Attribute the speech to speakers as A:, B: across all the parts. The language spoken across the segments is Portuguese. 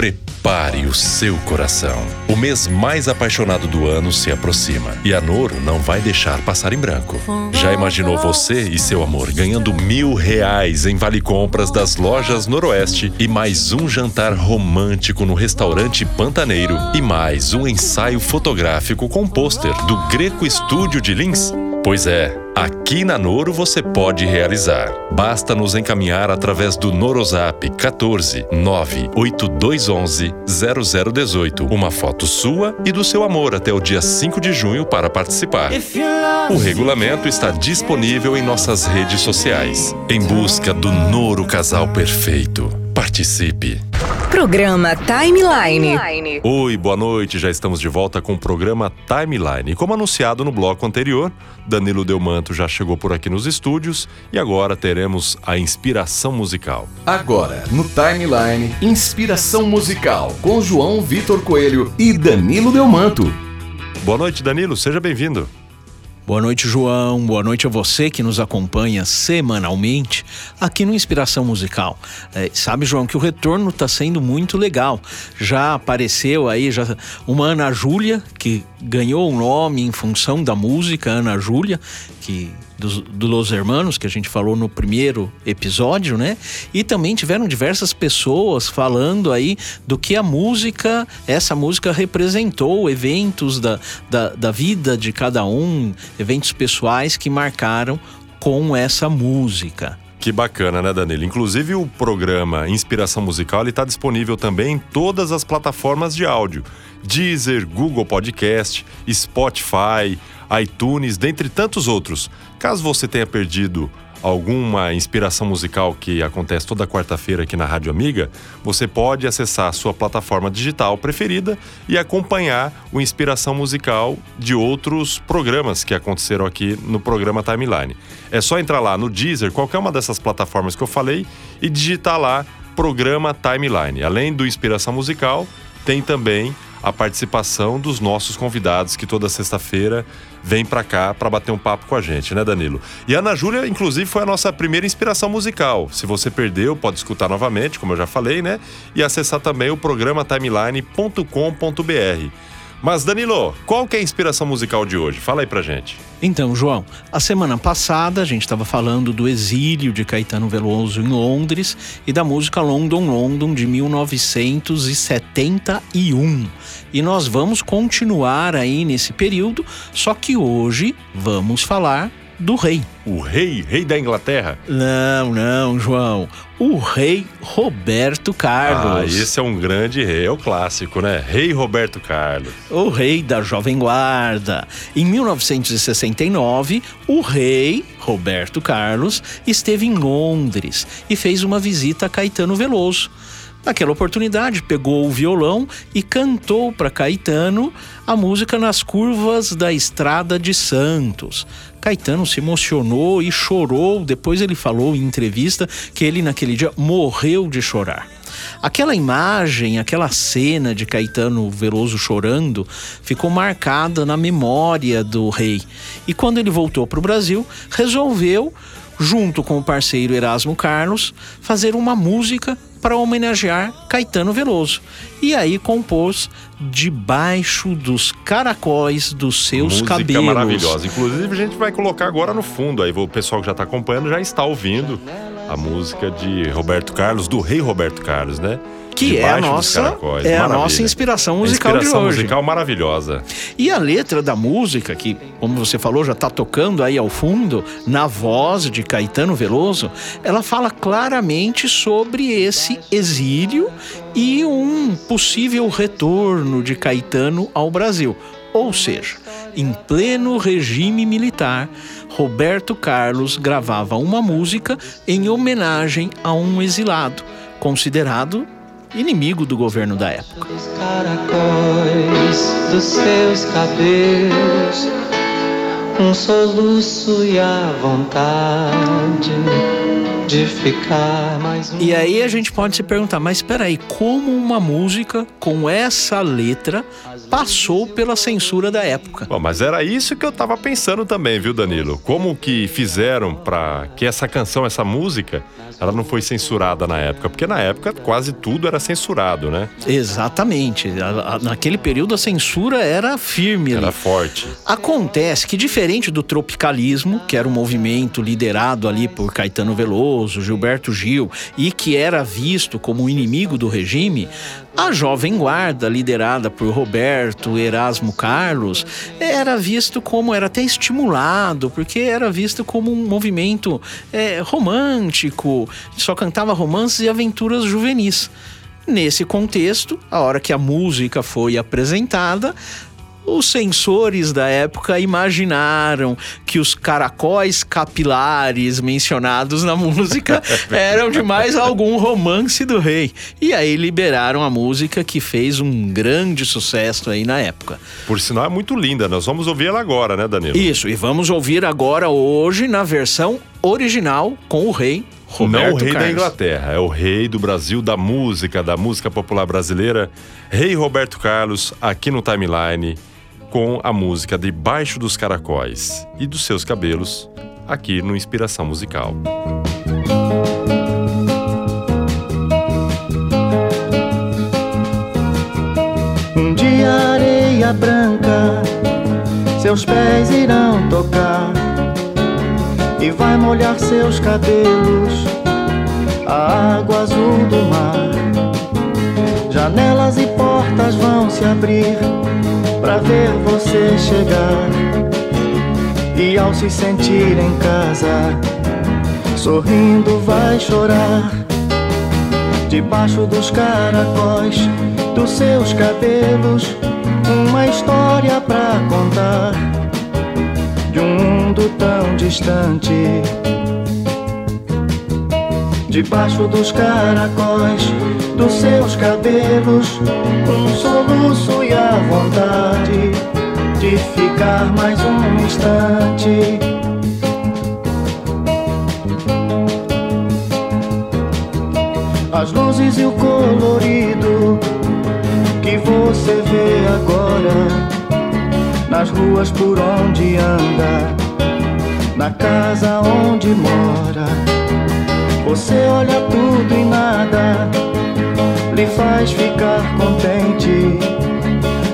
A: Prepare o seu coração. O mês mais apaixonado do ano se aproxima e a Noro não vai deixar passar em branco. Já imaginou você e seu amor ganhando mil reais em vale compras das lojas Noroeste e mais um jantar romântico no restaurante Pantaneiro e mais um ensaio fotográfico com pôster do Greco Estúdio de Lins? Pois é, aqui na Noro você pode realizar. Basta nos encaminhar através do Norozap 14 98211 0018 uma foto sua e do seu amor até o dia 5 de junho para participar. O regulamento está disponível em nossas redes sociais. Em busca do Noro Casal Perfeito. Participe!
B: Programa Timeline.
A: Oi, boa noite. Já estamos de volta com o programa Timeline. Como anunciado no bloco anterior, Danilo Delmanto já chegou por aqui nos estúdios e agora teremos a inspiração musical.
C: Agora, no Timeline, inspiração musical com João Vitor Coelho e Danilo Delmanto.
A: Boa noite, Danilo. Seja bem-vindo.
D: Boa noite, João. Boa noite a você que nos acompanha semanalmente aqui no Inspiração Musical. É, sabe, João, que o retorno está sendo muito legal. Já apareceu aí já uma Ana Júlia, que ganhou o um nome em função da música Ana Júlia, que dos, do Los Hermanos, que a gente falou no primeiro episódio, né? E também tiveram diversas pessoas falando aí do que a música, essa música representou, eventos da, da, da vida de cada um, eventos pessoais que marcaram com essa música.
A: Que bacana, né, Danilo? Inclusive o programa Inspiração Musical está disponível também em todas as plataformas de áudio: Deezer, Google Podcast, Spotify, iTunes, dentre tantos outros. Caso você tenha perdido alguma inspiração musical que acontece toda quarta-feira aqui na Rádio Amiga, você pode acessar a sua plataforma digital preferida e acompanhar o Inspiração Musical de outros programas que aconteceram aqui no programa Timeline. É só entrar lá no Deezer, qualquer uma dessas plataformas que eu falei, e digitar lá Programa Timeline. Além do Inspiração Musical, tem também a participação dos nossos convidados que toda sexta-feira vem para cá para bater um papo com a gente, né, Danilo? E Ana Júlia, inclusive, foi a nossa primeira inspiração musical. Se você perdeu, pode escutar novamente, como eu já falei, né? E acessar também o programa timeline.com.br. Mas Danilo, qual que é a inspiração musical de hoje? Fala aí pra gente.
D: Então, João, a semana passada a gente estava falando do exílio de Caetano Veloso em Londres e da música London London de 1971. E nós vamos continuar aí nesse período, só que hoje vamos falar do rei.
A: O rei? Rei da Inglaterra?
D: Não, não, João. O rei Roberto Carlos.
A: Ah, esse é um grande rei, é o clássico, né? Rei Roberto Carlos.
D: O rei da Jovem Guarda. Em 1969, o rei Roberto Carlos esteve em Londres e fez uma visita a Caetano Veloso. Naquela oportunidade, pegou o violão e cantou para Caetano a música Nas Curvas da Estrada de Santos. Caetano se emocionou e chorou. Depois ele falou em entrevista que ele, naquele dia, morreu de chorar. Aquela imagem, aquela cena de Caetano Veloso chorando ficou marcada na memória do rei. E quando ele voltou para o Brasil, resolveu, junto com o parceiro Erasmo Carlos, fazer uma música para homenagear Caetano Veloso. E aí compôs debaixo dos caracóis dos seus
A: Música
D: cabelos.
A: maravilhosa. Inclusive, a gente vai colocar agora no fundo. Aí o pessoal que já está acompanhando já está ouvindo a música de Roberto Carlos, do rei Roberto Carlos, né?
D: Que é a nossa é a nossa inspiração musical
A: inspiração
D: de hoje.
A: musical maravilhosa.
D: E a letra da música que, como você falou, já está tocando aí ao fundo na voz de Caetano Veloso, ela fala claramente sobre esse exílio e um possível retorno de Caetano ao Brasil. Ou seja, em pleno regime militar, Roberto Carlos gravava uma música em homenagem a um exilado, considerado inimigo do governo da época.
E: Os caracóis dos seus cabelos, um soluço e a vontade de ficar mais um.
D: E aí a gente pode se perguntar, mas espera aí, como uma música com essa letra passou pela censura da época?
A: Bom, mas era isso que eu tava pensando também, viu, Danilo? Como que fizeram para que essa canção, essa música, ela não foi censurada na época? Porque na época quase tudo era censurado, né?
D: Exatamente. Naquele período a censura era firme ali.
A: Era forte.
D: Acontece que, diferente do tropicalismo, que era um movimento liderado ali por Caetano Veloso, Gilberto Gil, e que era visto como inimigo do regime, a Jovem Guarda, liderada por Roberto Erasmo Carlos, era visto como, era até estimulado, porque era visto como um movimento eh, romântico, só cantava romances e aventuras juvenis. Nesse contexto, a hora que a música foi apresentada, os censores da época imaginaram que os caracóis capilares mencionados na música eram de mais algum romance do rei. E aí liberaram a música que fez um grande sucesso aí na época.
A: Por sinal, é muito linda. Nós vamos ouvir ela agora, né, Danilo?
D: Isso, e vamos ouvir agora hoje na versão original com o rei Roberto
A: Não o rei da
D: Carlos.
A: Inglaterra, é o rei do Brasil, da música, da música popular brasileira, Rei Roberto Carlos, aqui no Timeline, com a música Debaixo dos Caracóis e dos seus cabelos, aqui no Inspiração Musical.
F: Um dia areia branca, seus pés irão tocar e vai molhar seus cabelos, a água azul do mar. Janelas e portas vão se abrir para ver você chegar. E ao se sentir em casa, sorrindo vai chorar debaixo dos caracóis dos seus cabelos uma história pra contar de um mundo tão distante debaixo dos caracóis dos seus cabelos um soluço e a vontade de ficar mais um instante as luzes e o colorido que você vê agora nas ruas por onde anda, na casa onde mora. Você olha tudo e nada lhe faz ficar contente.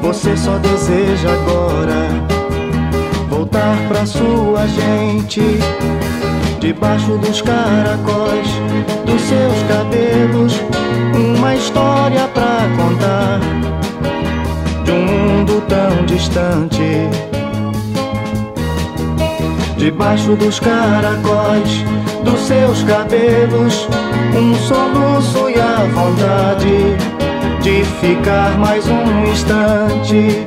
F: Você só deseja agora voltar pra sua gente debaixo dos caracóis dos seus cabelos uma história pra contar de um mundo tão distante debaixo dos caracóis dos seus cabelos um soluço e a vontade de ficar mais um instante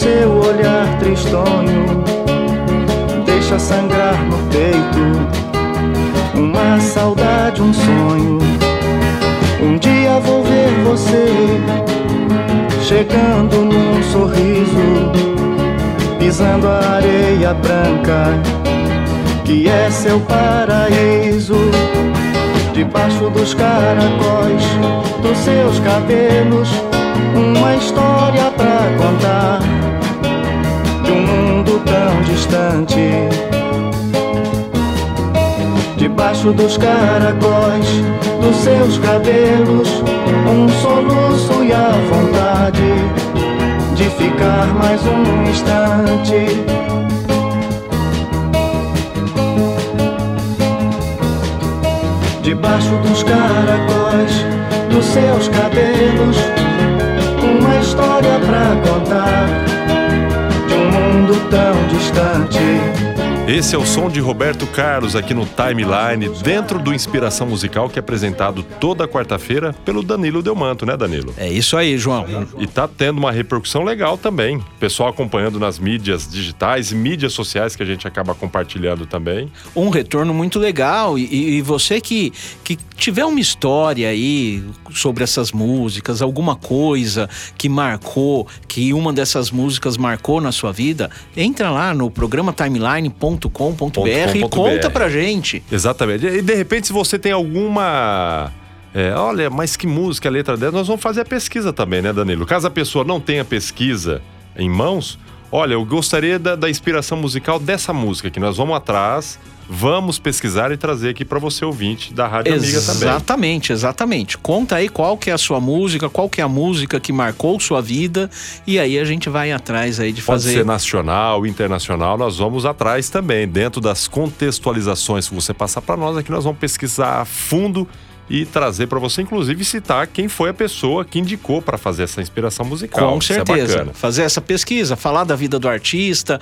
F: seu olhar tristonho. Deixa sangrar no peito uma saudade, um sonho. Um dia vou ver você chegando num sorriso, pisando a areia branca que é seu paraíso. Debaixo dos caracóis dos seus cabelos uma história pra contar distante. Debaixo dos caracóis dos seus cabelos um soluço e a vontade de ficar mais um instante. Debaixo dos caracóis dos seus cabelos uma história pra contar tão distante
A: Esse é o som de Roberto Carlos aqui no Timeline, dentro do Inspiração Musical, que é apresentado toda quarta-feira pelo Danilo Delmanto, né, Danilo?
D: É isso aí, João.
A: E tá tendo uma repercussão legal também. Pessoal acompanhando nas mídias digitais e mídias sociais que a gente acaba compartilhando também.
D: Um retorno muito legal. E, e você que, que tiver uma história aí sobre essas músicas, alguma coisa que marcou, que uma dessas músicas marcou na sua vida, entra lá no programa timeline.com e conta pra gente.
A: Exatamente. E de repente, se você tem alguma. É, olha, mas que música, a letra dela, nós vamos fazer a pesquisa também, né, Danilo? Caso a pessoa não tenha pesquisa em mãos, olha, eu gostaria da, da inspiração musical dessa música, que nós vamos atrás vamos pesquisar e trazer aqui para você ouvinte da Rádio Amiga também.
D: Exatamente, exatamente. Conta aí qual que é a sua música, qual que é a música que marcou sua vida e aí a gente vai atrás aí de
A: Pode
D: fazer.
A: Pode ser nacional, internacional, nós vamos atrás também, dentro das contextualizações que você passar para nós aqui, nós vamos pesquisar a fundo e trazer para você, inclusive, citar quem foi a pessoa que indicou para fazer essa inspiração musical.
D: Com é certeza. É fazer essa pesquisa, falar da vida do artista,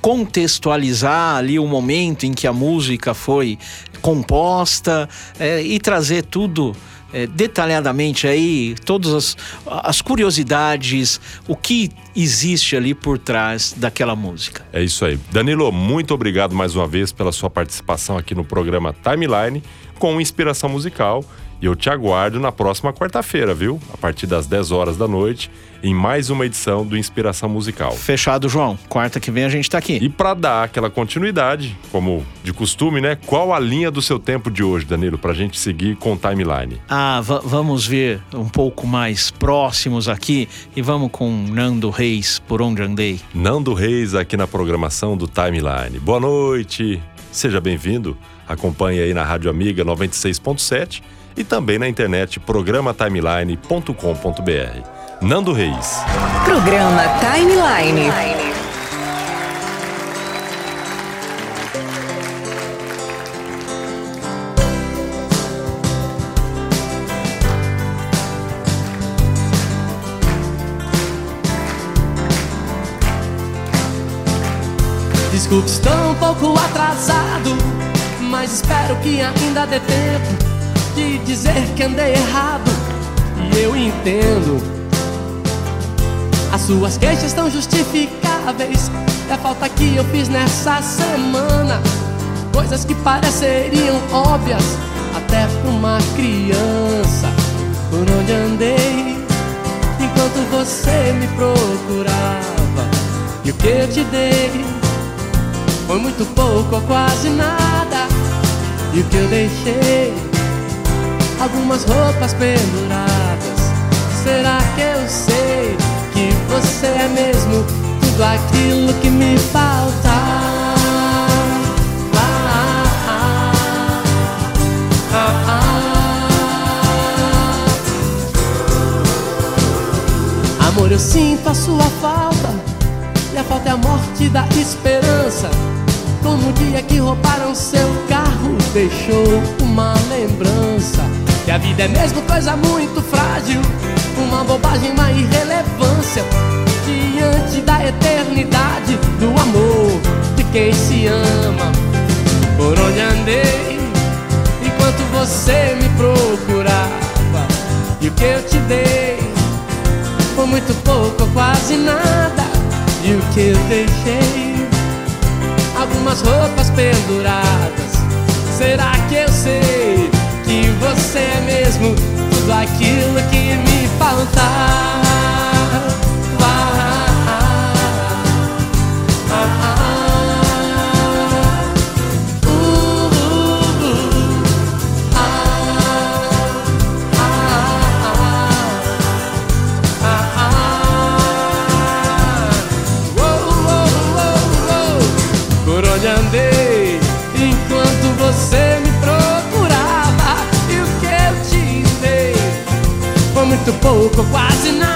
D: contextualizar ali o momento em que a música foi composta é, e trazer tudo. É, detalhadamente aí todas as, as, curiosidades, o que existe ali por trás daquela música.
A: É isso aí. Danilo, muito obrigado mais uma vez pela sua participação aqui no programa Timeline com inspiração musical. E eu te aguardo na próxima quarta-feira, viu? A partir das 10 horas da noite, em mais uma edição do Inspiração Musical.
D: Fechado, João. Quarta que vem a gente tá aqui.
A: E para dar aquela continuidade, como de costume, né? Qual a linha do seu tempo de hoje, Danilo, pra gente seguir com o timeline?
D: Ah, vamos ver um pouco mais próximos aqui e vamos com Nando Reis, Por Onde Andei.
A: Nando Reis aqui na programação do Timeline. Boa noite, seja bem-vindo. Acompanhe aí na Rádio Amiga 96.7 e também na internet programatimeline.com.br. Nando Reis.
B: Programa Timeline.
G: Desculpe, estou um pouco atrasado mas espero que ainda dê tempo de dizer que andei errado. E eu entendo. As suas queixas estão justificáveis. E a falta que eu fiz nessa semana. Coisas que pareceriam óbvias até pra uma criança. Por onde andei enquanto você me procurava. E o que eu te dei foi muito pouco ou quase nada. E o que eu deixei? Algumas roupas penduradas. Será que eu sei que você é mesmo tudo aquilo que me falta? Amor, eu sinto a sua falta. E a falta é a morte da esperança. Como o dia que roubaram seu carro deixou uma lembrança. Que a vida é mesmo coisa muito frágil Uma bobagem, uma irrelevância. Diante da eternidade do amor de quem se ama. Por onde andei enquanto você me procurava E o que eu te dei foi muito pouco, quase nada. E o que eu deixei algumas roupas penduradas. Será que eu sei que você é mesmo tudo aquilo que me falta? Muito pouco, quase nada.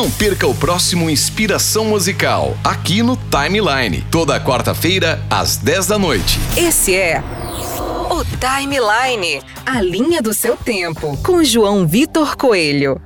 C: Não perca o próximo Inspiração Musical, aqui no Timeline, toda quarta-feira, às 10 da noite.
B: Esse é o Timeline, a linha do seu tempo, com João Vitor Coelho.